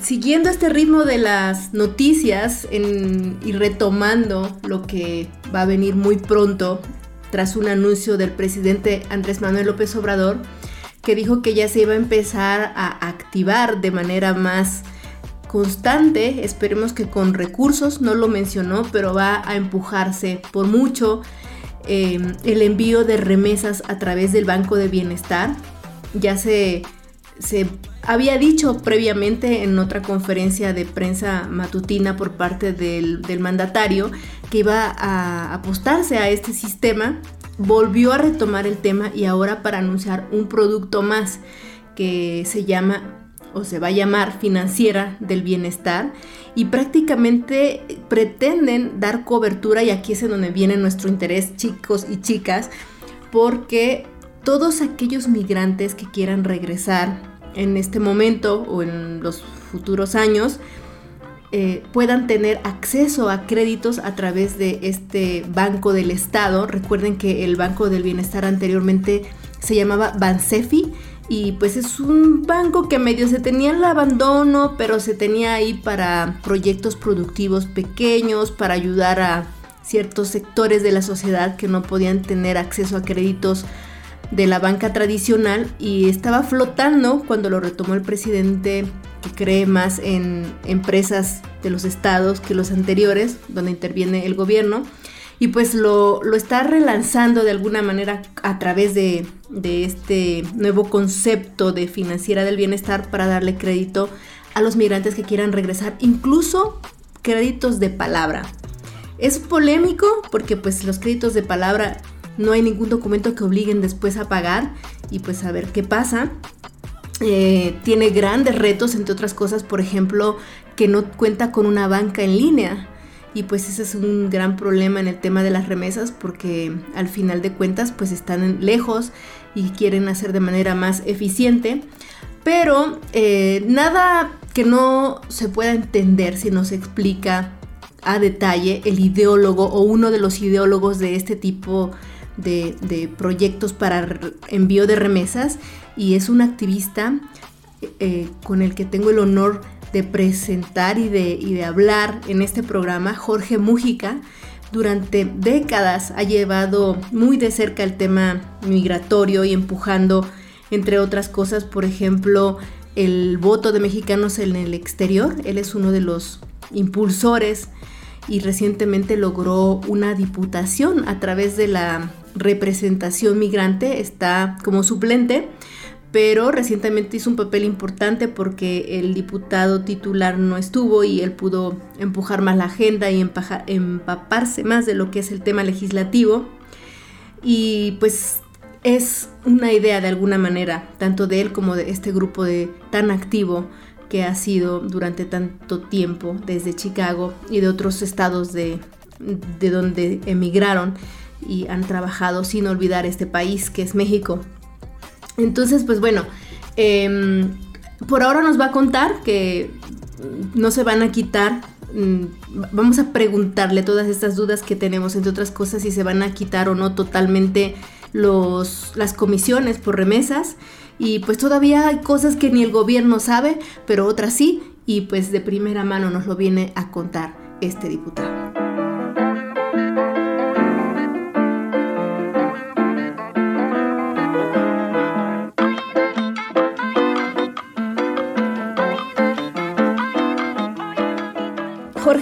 Siguiendo este ritmo de las noticias y retomando lo que va a venir muy pronto tras un anuncio del presidente Andrés Manuel López Obrador, que dijo que ya se iba a empezar a activar de manera más constante, esperemos que con recursos, no lo mencionó, pero va a empujarse por mucho eh, el envío de remesas a través del Banco de Bienestar. Ya se se había dicho previamente en otra conferencia de prensa matutina por parte del, mandatario que iba a apostarse a este sistema, volvió a retomar el tema y ahora para anunciar un producto más que se llama o se va a llamar financiera del bienestar y prácticamente pretenden dar cobertura y aquí es en donde viene nuestro interés chicos y chicas porque todos aquellos migrantes que quieran regresar en este momento o en los futuros años eh, puedan tener acceso a créditos a través de este Banco del Estado. Recuerden que el Banco del Bienestar anteriormente se llamaba Bansefi y pues es un banco que medio se tenía el abandono, pero se tenía ahí para proyectos productivos pequeños, para ayudar a ciertos sectores de la sociedad que no podían tener acceso a créditos de la banca tradicional y estaba flotando cuando lo retomó el presidente que cree más en empresas de los estados que los anteriores, donde interviene el gobierno, y pues lo, está relanzando de alguna manera a través de, de este nuevo concepto de financiera del bienestar para darle crédito a los migrantes que quieran regresar, incluso créditos de palabra. Es polémico porque pues los créditos de palabra no hay ningún documento que obliguen después a pagar y pues a ver qué pasa. Eh, tiene grandes retos, entre otras cosas, por ejemplo, que no cuenta con una banca en línea. Y pues ese es un gran problema en el tema de las remesas porque al final de cuentas pues están lejos y quieren hacer de manera más eficiente. Pero eh, nada que no se pueda entender si no se explica a detalle el ideólogo o uno de los ideólogos de este tipo de, proyectos para envío de remesas y es un activista eh, con el que tengo el honor de presentar y de, y de hablar en este programa, Jorge Mújica. Durante décadas ha llevado muy de cerca el tema migratorio y empujando, entre otras cosas, por ejemplo, el voto de mexicanos en el exterior. Él es uno de los impulsores y recientemente logró una diputación a través de la representación migrante, está como suplente, pero recientemente hizo un papel importante porque el diputado titular no estuvo y él pudo empujar más la agenda y empaparse más de lo que es el tema legislativo. Y pues es una idea de alguna manera, tanto de él como de este grupo de tan activo que ha sido durante tanto tiempo desde Chicago y de otros estados de, de donde emigraron y han trabajado sin olvidar este país que es México. Entonces, pues bueno, em, por ahora nos va a contar que no se van a quitar, mm, vamos a preguntarle todas estas dudas que tenemos, entre otras cosas, si se van a quitar o no totalmente los, las comisiones por remesas. Y pues todavía hay cosas que ni el gobierno sabe, pero otras sí, y pues de primera mano nos lo viene a contar este diputado.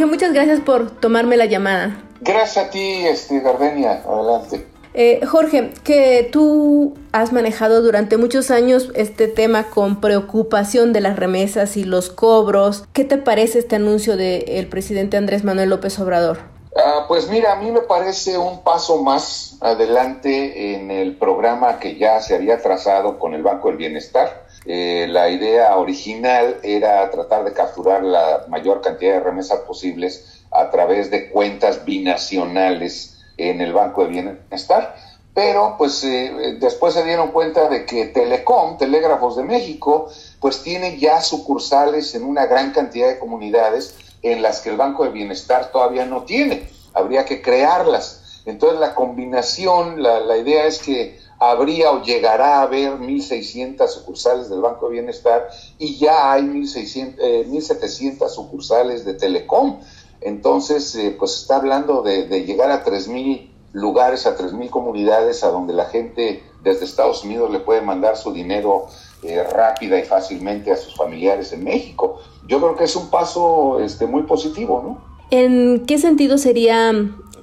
Jorge, muchas gracias por tomarme la llamada. Gracias a ti, este, Gardenia. Adelante. Eh, Jorge, que tú has manejado durante muchos años este tema con preocupación de las remesas y los cobros. ¿Qué te parece este anuncio del presidente Andrés Manuel López Obrador? Ah, pues mira, a mí me parece un paso más adelante en el programa que ya se había trazado con el Banco del Bienestar eh, la idea original era tratar de capturar la mayor cantidad de remesas posibles a través de cuentas binacionales en el Banco de Bienestar. Pero pues eh, después se dieron cuenta de que Telecom, Telégrafos de México, pues tiene ya sucursales en una gran cantidad de comunidades en las que el Banco de Bienestar todavía no tiene. Habría que crearlas. Entonces la combinación, la, la idea es que habría o llegará a haber 1.600 sucursales del Banco de Bienestar y ya hay 1.600, 1.700 eh, sucursales de Telecom. Entonces, eh, pues está hablando de, llegar a 3.000 lugares, a 3.000 comunidades a donde la gente desde Estados Unidos le puede mandar su dinero eh, rápida y fácilmente a sus familiares en México. Yo creo que es un paso este, muy positivo, ¿no? ¿En qué sentido sería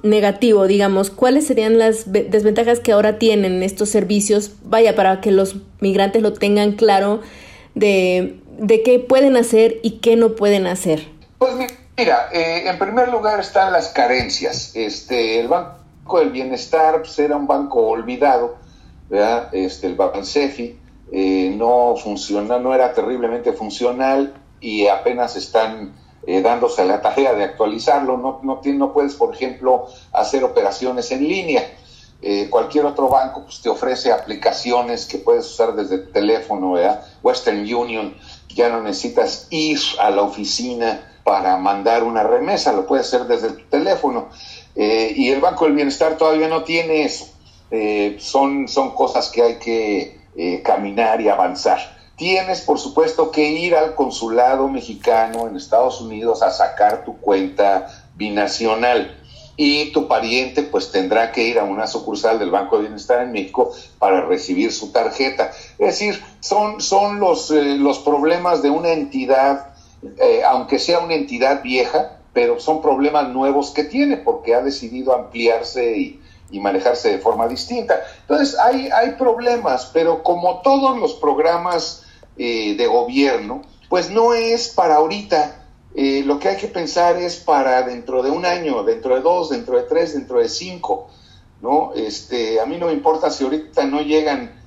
negativo, digamos? ¿Cuáles serían las desventajas que ahora tienen estos servicios? Vaya, para que los migrantes lo tengan claro de, de qué pueden hacer y qué no pueden hacer. Pues Mira, eh, en primer lugar están las carencias. Este, el Banco del Bienestar pues, era un banco olvidado, ¿verdad? Este, el Bansefi eh, no funciona, no era terriblemente funcional y apenas están eh, dándose la tarea de actualizarlo. No, no, no puedes, por ejemplo, hacer operaciones en línea. Eh, cualquier otro banco pues, te ofrece aplicaciones que puedes usar desde tu teléfono, ¿verdad? Western Union, ya no necesitas ir a la oficina para mandar una remesa, lo puedes hacer desde tu teléfono. Eh, y el Banco del Bienestar todavía no tiene eso. Eh, son, son cosas que hay que caminar y avanzar. Tienes, por supuesto, que ir al consulado mexicano en Estados Unidos a sacar tu cuenta binacional y tu pariente pues tendrá que ir a una sucursal del Banco de Bienestar en México para recibir su tarjeta. Es decir, son, son los, los problemas de una entidad eh, aunque sea una entidad vieja, pero son problemas nuevos que tiene porque ha decidido ampliarse y, manejarse de forma distinta. Entonces, hay, hay problemas, pero como todos los programas eh, de gobierno, pues no es para ahorita. Eh, lo que hay que pensar es para dentro de un año, dentro de dos, dentro de tres, dentro de cinco. ¿no? Este, a mí no me importa si ahorita no llegan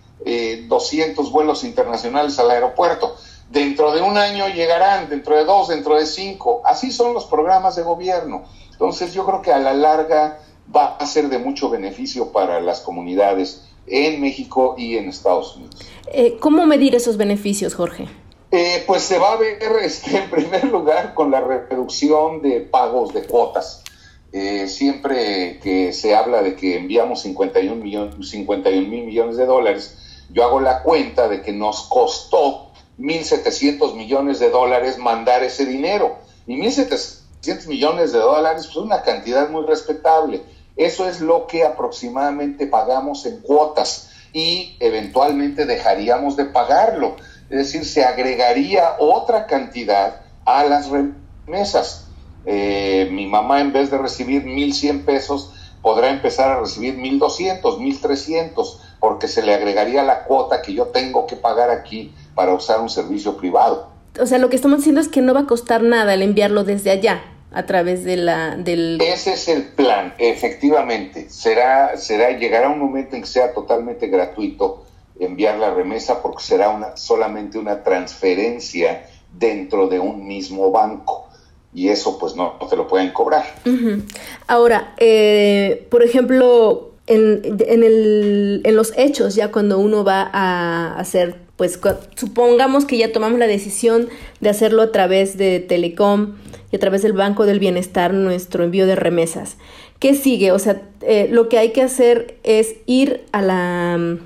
200 vuelos internacionales al aeropuerto Dentro de un año llegarán, dentro de dos, dentro de cinco. Así son los programas de gobierno. Entonces yo creo que a la larga va a ser de mucho beneficio para las comunidades en México y en Estados Unidos. Eh, ¿Cómo medir esos beneficios, Jorge? Eh, pues se va a ver este, en primer lugar con la reducción de pagos de cuotas. Eh, siempre que se habla de que enviamos 51 mil millones de dólares, yo hago la cuenta de que nos costó 1.700 millones de dólares mandar ese dinero. Y 1.700 millones de dólares es pues, una cantidad muy respetable. Eso es lo que aproximadamente pagamos en cuotas y eventualmente dejaríamos de pagarlo. Es decir, se agregaría otra cantidad a las remesas. Eh, mi mamá en vez de recibir 1.100 pesos podrá empezar a recibir 1.200, 1.300, porque se le agregaría la cuota que yo tengo que pagar aquí para usar un servicio privado. O sea, lo que estamos diciendo es que no va a costar nada el enviarlo desde allá a través de la del ese es el plan efectivamente. Será será llegará un momento en que sea totalmente gratuito enviar la remesa porque será una solamente una transferencia dentro de un mismo banco. Y eso pues no, no te lo pueden cobrar. Ahora eh, por ejemplo en, en, el, en los hechos ya cuando uno va a hacer pues supongamos que ya tomamos la decisión de hacerlo a través de Telecom y a través del Banco del Bienestar, nuestro envío de remesas. ¿Qué sigue? O sea, eh, lo que hay que hacer es ir a la, mm,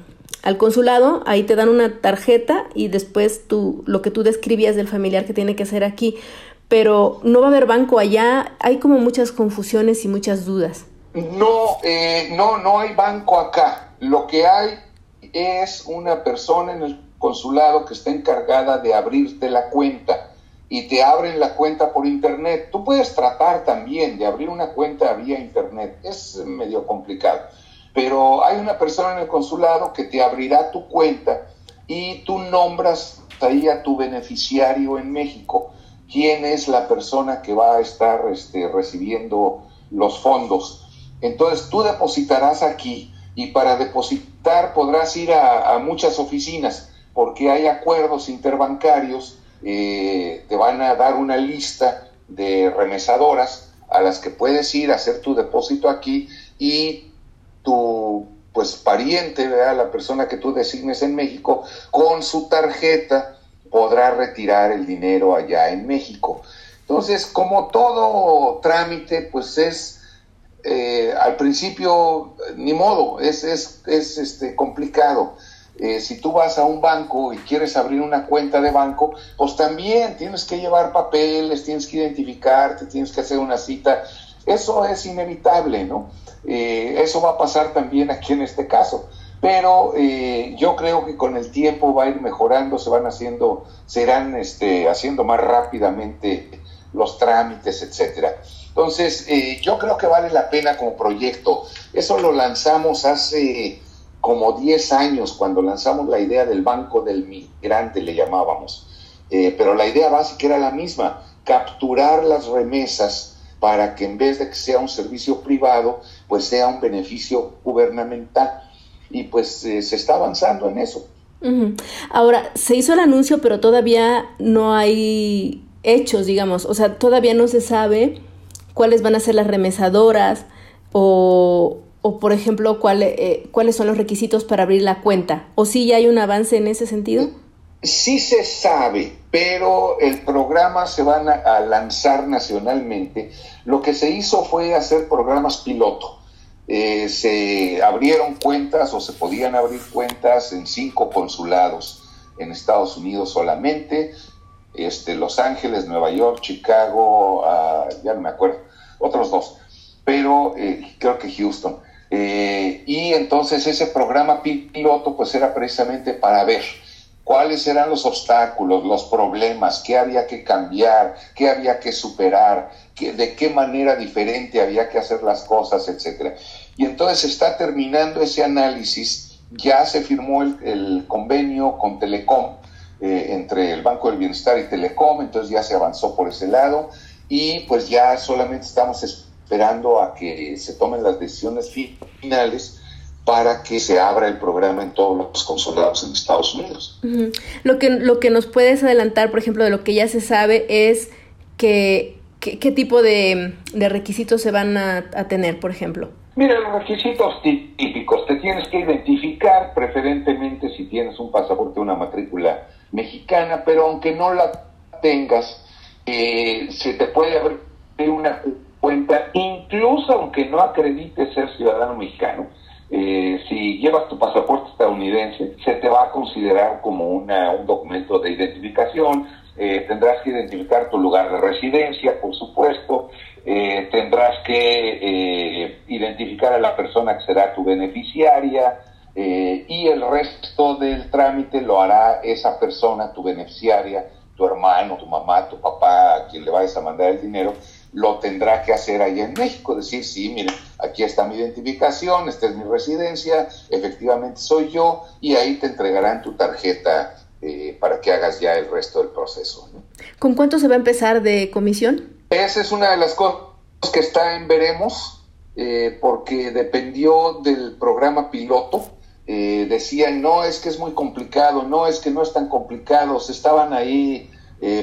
al consulado, ahí te dan una tarjeta y después tú, lo que tú describías del familiar que tiene que hacer aquí, pero no va a haber banco allá, hay como muchas confusiones y muchas dudas. No, eh, no, no hay banco acá. Lo que hay es una persona en el consulado que está encargada de abrirte la cuenta y te abren la cuenta por internet. Tú puedes tratar también de abrir una cuenta vía internet, es medio complicado, pero hay una persona en el consulado que te abrirá tu cuenta y tú nombras ahí a tu beneficiario en México, quién es la persona que va a estar este, recibiendo los fondos. Entonces tú depositarás aquí y para depositar podrás ir a muchas oficinas porque hay acuerdos interbancarios, eh, te van a dar una lista de remesadoras a las que puedes ir a hacer tu depósito aquí y tu pues pariente, la persona que tú designes en México, con su tarjeta podrá retirar el dinero allá en México. Entonces, como todo trámite, pues es eh, al principio, ni modo, es, es, es este, complicado. Eh, si tú vas a un banco y quieres abrir una cuenta de banco, pues también tienes que llevar papeles, tienes que identificarte, tienes que hacer una cita. Eso es inevitable, ¿no? Eh, eso va a pasar también aquí en este caso. Pero yo creo que con el tiempo va a ir mejorando, se van haciendo, serán este, haciendo más rápidamente los trámites, etcétera. Entonces, eh, yo creo que vale la pena como proyecto. Eso lo lanzamos hace como 10 años, cuando lanzamos la idea del Banco del Migrante, le llamábamos. Eh, pero la idea básica era la misma, capturar las remesas para que en vez de que sea un servicio privado, pues sea un beneficio gubernamental. Y pues eh, se está avanzando en eso. Ahora, se hizo el anuncio, pero todavía no hay hechos, digamos, o sea, todavía no se sabe cuáles van a ser las remesadoras o, o por ejemplo, eh, cuáles son los requisitos para abrir la cuenta, o si ya hay un avance en ese sentido. Sí se sabe, pero el programa se van a, lanzar nacionalmente. Lo que se hizo fue hacer programas piloto. Eh, se abrieron cuentas o se podían abrir cuentas en cinco consulados en Estados Unidos solamente este, Los Ángeles, Nueva York, Chicago, ah, ya no me acuerdo, otros dos, pero eh, creo que Houston. Eh, y entonces ese programa piloto pues era precisamente para ver cuáles eran los obstáculos, los problemas, qué había que cambiar, qué había que superar, de qué manera diferente había que hacer las cosas, etcétera. Y entonces está terminando ese análisis, ya se firmó el, el convenio con Telecom, eh, entre el Banco del Bienestar y Telecom, entonces ya se avanzó por ese lado y pues ya solamente estamos esperando a que se tomen las decisiones finales para que se abra el programa en todos los consulados en Estados Unidos. Lo que lo que nos puedes adelantar, por ejemplo, de lo que ya se sabe es que qué tipo de, requisitos se van a, a tener, por ejemplo. Mira, los requisitos típicos, te tienes que identificar preferentemente si tienes un pasaporte o una matrícula mexicana, pero aunque no la tengas, eh, se te puede abrir una cuenta, incluso aunque no acredites ser ciudadano mexicano. Eh, si llevas tu pasaporte estadounidense, se te va a considerar como una, un documento de identificación. Eh, tendrás que identificar tu lugar de residencia, por supuesto. tendrás que identificar a la persona que será tu beneficiaria. Eh, y el resto del trámite lo hará esa persona, tu beneficiaria, tu hermano, tu mamá, tu papá, a quien le vayas a mandar el dinero, lo tendrá que hacer allá en México, decir, sí, miren, aquí está mi identificación, esta es mi residencia, efectivamente soy yo, y ahí te entregarán tu tarjeta eh, para que hagas ya el resto del proceso. ¿Con cuánto se va a empezar de comisión? Esa es una de las cosas que está en veremos, eh, porque dependió del programa piloto, eh, decían, no, es que es muy complicado, no, es que no es tan complicado, se estaban ahí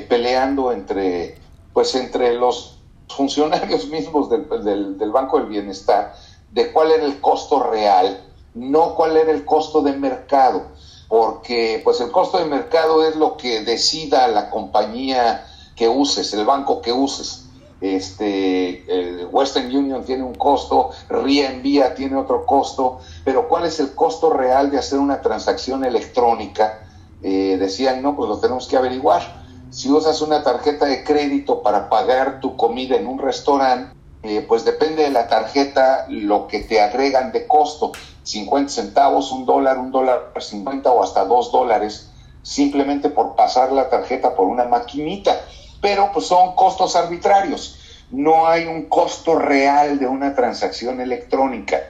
peleando entre, pues entre los funcionarios mismos del, del, Banco del Bienestar de cuál era el costo real, no cuál era el costo de mercado, porque pues el costo de mercado es lo que decida la compañía que uses, el banco que uses este, Western Union tiene un costo, RIA Envía tiene otro costo, pero ¿cuál es el costo real de hacer una transacción electrónica? Eh, decían, no, pues lo tenemos que averiguar. Si usas una tarjeta de crédito para pagar tu comida en un restaurante, eh, pues depende de la tarjeta lo que te agregan de costo, 50 centavos, un dólar, un dólar 50 o hasta dos dólares, simplemente por pasar la tarjeta por una maquinita pero pues son costos arbitrarios. No hay un costo real de una transacción electrónica.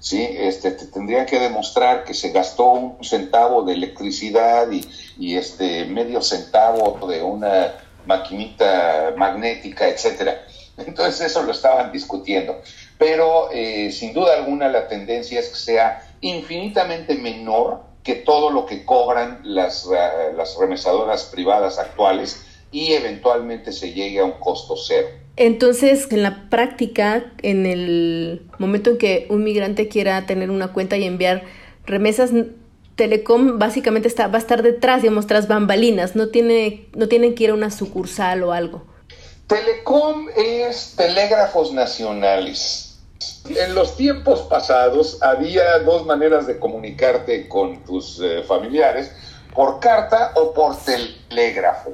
¿sí? Este, te tendría que demostrar que se gastó un centavo de electricidad y, y este medio centavo de una maquinita magnética, etcétera. Entonces eso lo estaban discutiendo. Pero eh, sin duda alguna la tendencia es que sea infinitamente menor que todo lo que cobran las, uh, las remesadoras privadas actuales y eventualmente se llegue a un costo cero. Entonces, en la práctica, en el momento en que un migrante quiera tener una cuenta y enviar remesas, Telecom básicamente está, va a estar detrás, digamos, tras bambalinas, no, tiene, no tienen que ir a una sucursal o algo. Telecom es telégrafos nacionales. En los tiempos pasados había dos maneras de comunicarte con tus eh, familiares, por carta o por telégrafo,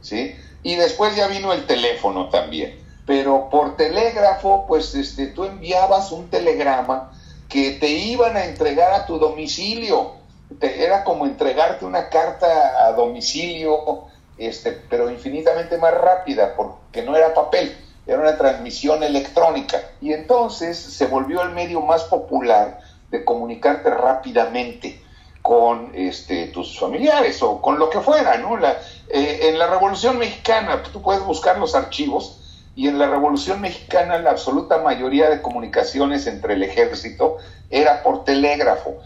¿sí? Y después ya vino el teléfono también. Pero por telégrafo, pues este, tú enviabas un telegrama que te iban a entregar a tu domicilio era como entregarte una carta a domicilio, este, pero infinitamente más rápida, porque no era papel, era una transmisión electrónica. Y entonces se volvió el medio más popular de comunicarte rápidamente con este, tus familiares o con lo que fuera, ¿no? La, eh, en la Revolución Mexicana, tú puedes buscar los archivos, y en la Revolución Mexicana la absoluta mayoría de comunicaciones entre el ejército era por telégrafo.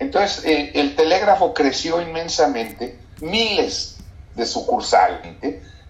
Entonces, eh, el telégrafo creció inmensamente, miles de sucursales.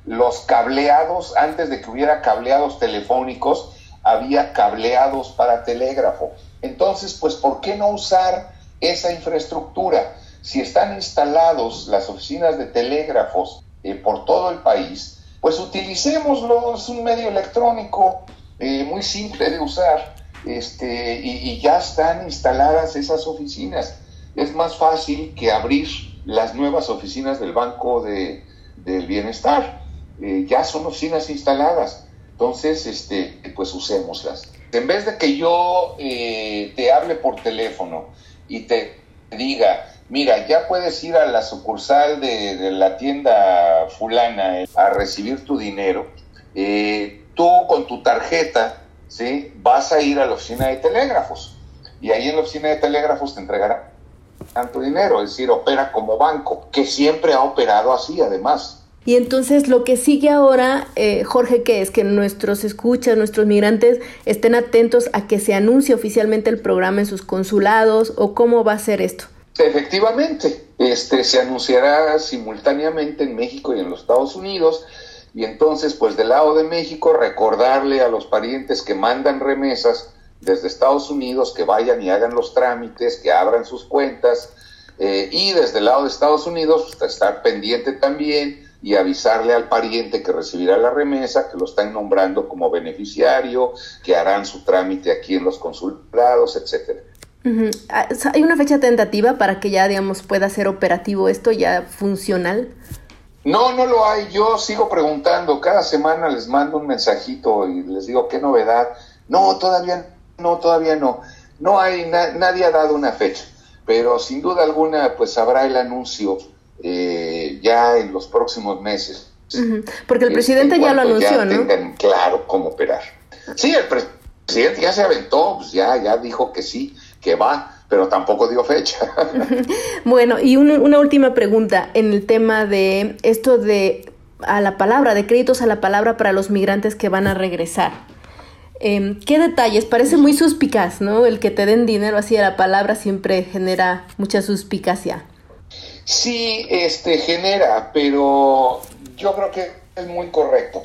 Los cableados, antes de que hubiera cableados telefónicos, había cableados para telégrafo. Entonces, pues, ¿por qué no usar esa infraestructura? Si están instalados las oficinas de telégrafos eh, por todo el país, pues utilicémoslo, es un medio electrónico eh, muy simple de usar este, y, ya están instaladas esas oficinas. Es más fácil que abrir las nuevas oficinas del Banco de, del Bienestar. Eh, ya son oficinas instaladas. Entonces, este, pues usémoslas. En vez de que yo eh, te hable por teléfono y te diga, mira, ya puedes ir a la sucursal de, la tienda fulana a recibir tu dinero, eh, tú con tu tarjeta ¿sí? Vas a ir a la oficina de telégrafos y ahí en la oficina de telégrafos te entregarán tanto dinero, es decir, opera como banco, que siempre ha operado así además. Y entonces lo que sigue ahora, eh, Jorge, que es que nuestros escuchas, nuestros migrantes estén atentos a que se anuncie oficialmente el programa en sus consulados o cómo va a ser esto. Efectivamente, este se anunciará simultáneamente en México y en los Estados Unidos y entonces, pues del lado de México, recordarle a los parientes que mandan remesas desde Estados Unidos que vayan y hagan los trámites, que abran sus cuentas, eh, y desde el lado de Estados Unidos, pues, estar pendiente también y avisarle al pariente que recibirá la remesa, que lo están nombrando como beneficiario, que harán su trámite aquí en los consulados, etcétera. Ah, ¿Hay una fecha tentativa para que ya, digamos, pueda ser operativo esto, ya funcional? No, no lo hay. Yo sigo preguntando. Cada semana les mando un mensajito y les digo qué novedad. No, todavía no, todavía no. No hay, nadie ha dado una fecha. Pero sin duda alguna, pues habrá el anuncio eh, ya en los próximos meses. Porque el presidente ya lo anunció, ya ¿no? Tengan claro cómo operar. Sí, el presidente ya se aventó, pues ya, ya dijo que sí, que va pero tampoco dio fecha. bueno, y una última pregunta en el tema de esto de a la palabra, de créditos a la palabra para los migrantes que van a regresar. Em, ¿Qué detalles? Parece muy suspicaz, ¿no? El que te den dinero así a la palabra siempre genera mucha suspicacia. Sí, este genera, pero yo creo que es muy correcto.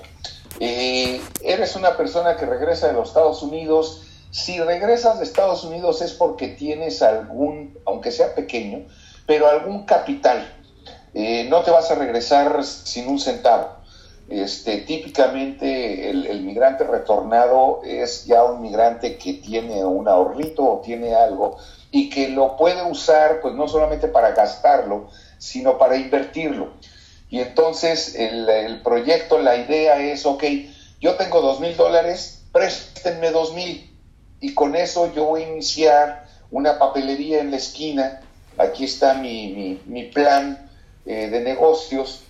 Eh, eres una persona que regresa de los Estados Unidos, si regresas de Estados Unidos es porque tienes algún, aunque sea pequeño, pero algún capital. Eh, no te vas a regresar sin un centavo. Este, típicamente el, migrante retornado es ya un migrante que tiene un ahorrito o tiene algo y que lo puede usar pues no solamente para gastarlo, sino para invertirlo. Y entonces el, el proyecto, la idea es, ok, yo tengo dos mil dólares, préstenme dos mil y con eso yo voy a iniciar una papelería en la esquina. Aquí está mi, plan eh, de negocios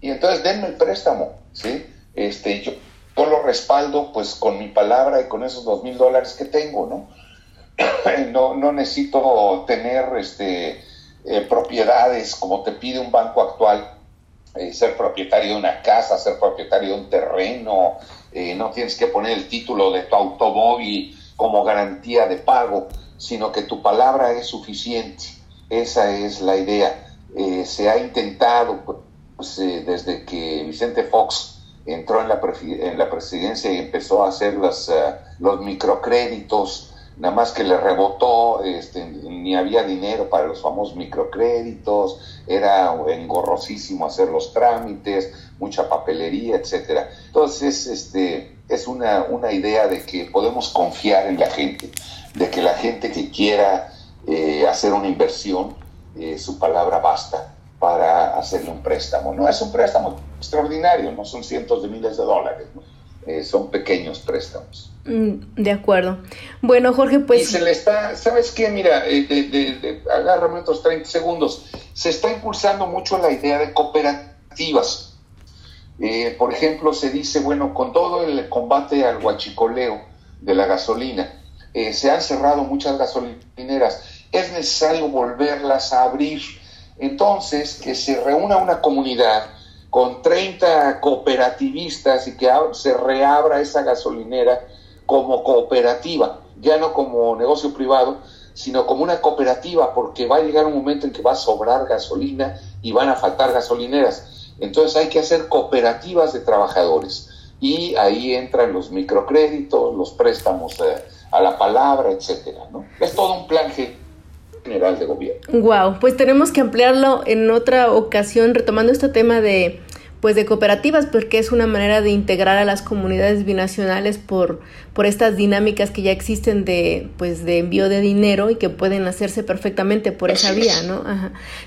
y entonces denme el préstamo, ¿sí? Este, yo, lo respaldo pues con mi palabra y con esos dos mil dólares que tengo, ¿no? no, no necesito tener este, eh, propiedades como te pide un banco actual, eh, ser propietario de una casa, ser propietario de un terreno, no tienes que poner el título de tu automóvil como garantía de pago, sino que tu palabra es suficiente. Esa es la idea. Eh, se ha intentado, pues, eh, desde que Vicente Fox entró en la, en la presidencia y empezó a hacer eh, los microcréditos, nada más que le rebotó, este, ni había dinero para los famosos microcréditos, era engorrosísimo hacer los trámites, mucha papelería, etcétera. Entonces, este, es una, una idea de que podemos confiar en la gente, de que la gente que quiera eh, hacer una inversión, eh, su palabra basta para hacerle un préstamo. No es un préstamo extraordinario, no son cientos de miles de dólares, eh, son pequeños préstamos. Mm, de acuerdo. Bueno, Jorge, pues... Y se le está, ¿sabes qué? Mira, agárrame otros 30 segundos. Se está impulsando mucho la idea de cooperativas. Por ejemplo, se dice, bueno, con todo el combate al huachicoleo de la gasolina, se han cerrado muchas gasolineras es necesario volverlas a abrir. Entonces, que se reúna una comunidad con 30 cooperativistas y que se reabra esa gasolinera como cooperativa, ya no como negocio privado, sino como una cooperativa, porque va a llegar un momento en que va a sobrar gasolina y van a faltar gasolineras. Entonces hay que hacer cooperativas de trabajadores y ahí entran los microcréditos, los préstamos eh, a la palabra, etcétera. ¿no? Es todo un plan general de gobierno. Wow, pues tenemos que ampliarlo en otra ocasión, retomando este tema de pues de cooperativas, porque es una manera de integrar a las comunidades binacionales por, por estas dinámicas que ya existen de, pues, de envío de dinero y que pueden hacerse perfectamente por esa vía, ¿no?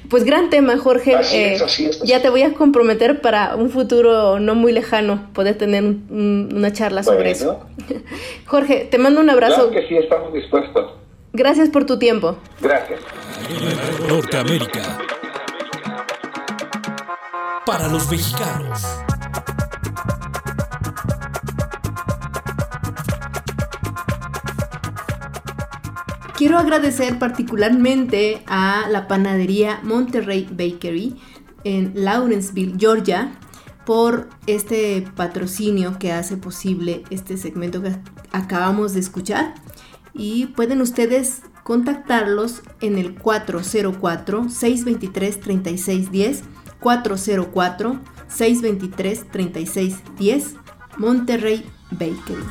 Pues gran tema, Jorge. Eh, ya te voy a comprometer para un futuro no muy lejano poder tener una charla sobre eso. Jorge, te mando un abrazo. Claro que sí, estamos dispuestos. Gracias por tu tiempo. Gracias. Norteamérica. Para los mexicanos. Quiero agradecer particularmente a la panadería Monterrey Bakery en Lawrenceville, Georgia, por este patrocinio que hace posible este segmento que acabamos de escuchar y pueden ustedes contactarlos en el 404-623-3610, 404-623-3610, Monterrey Bakery.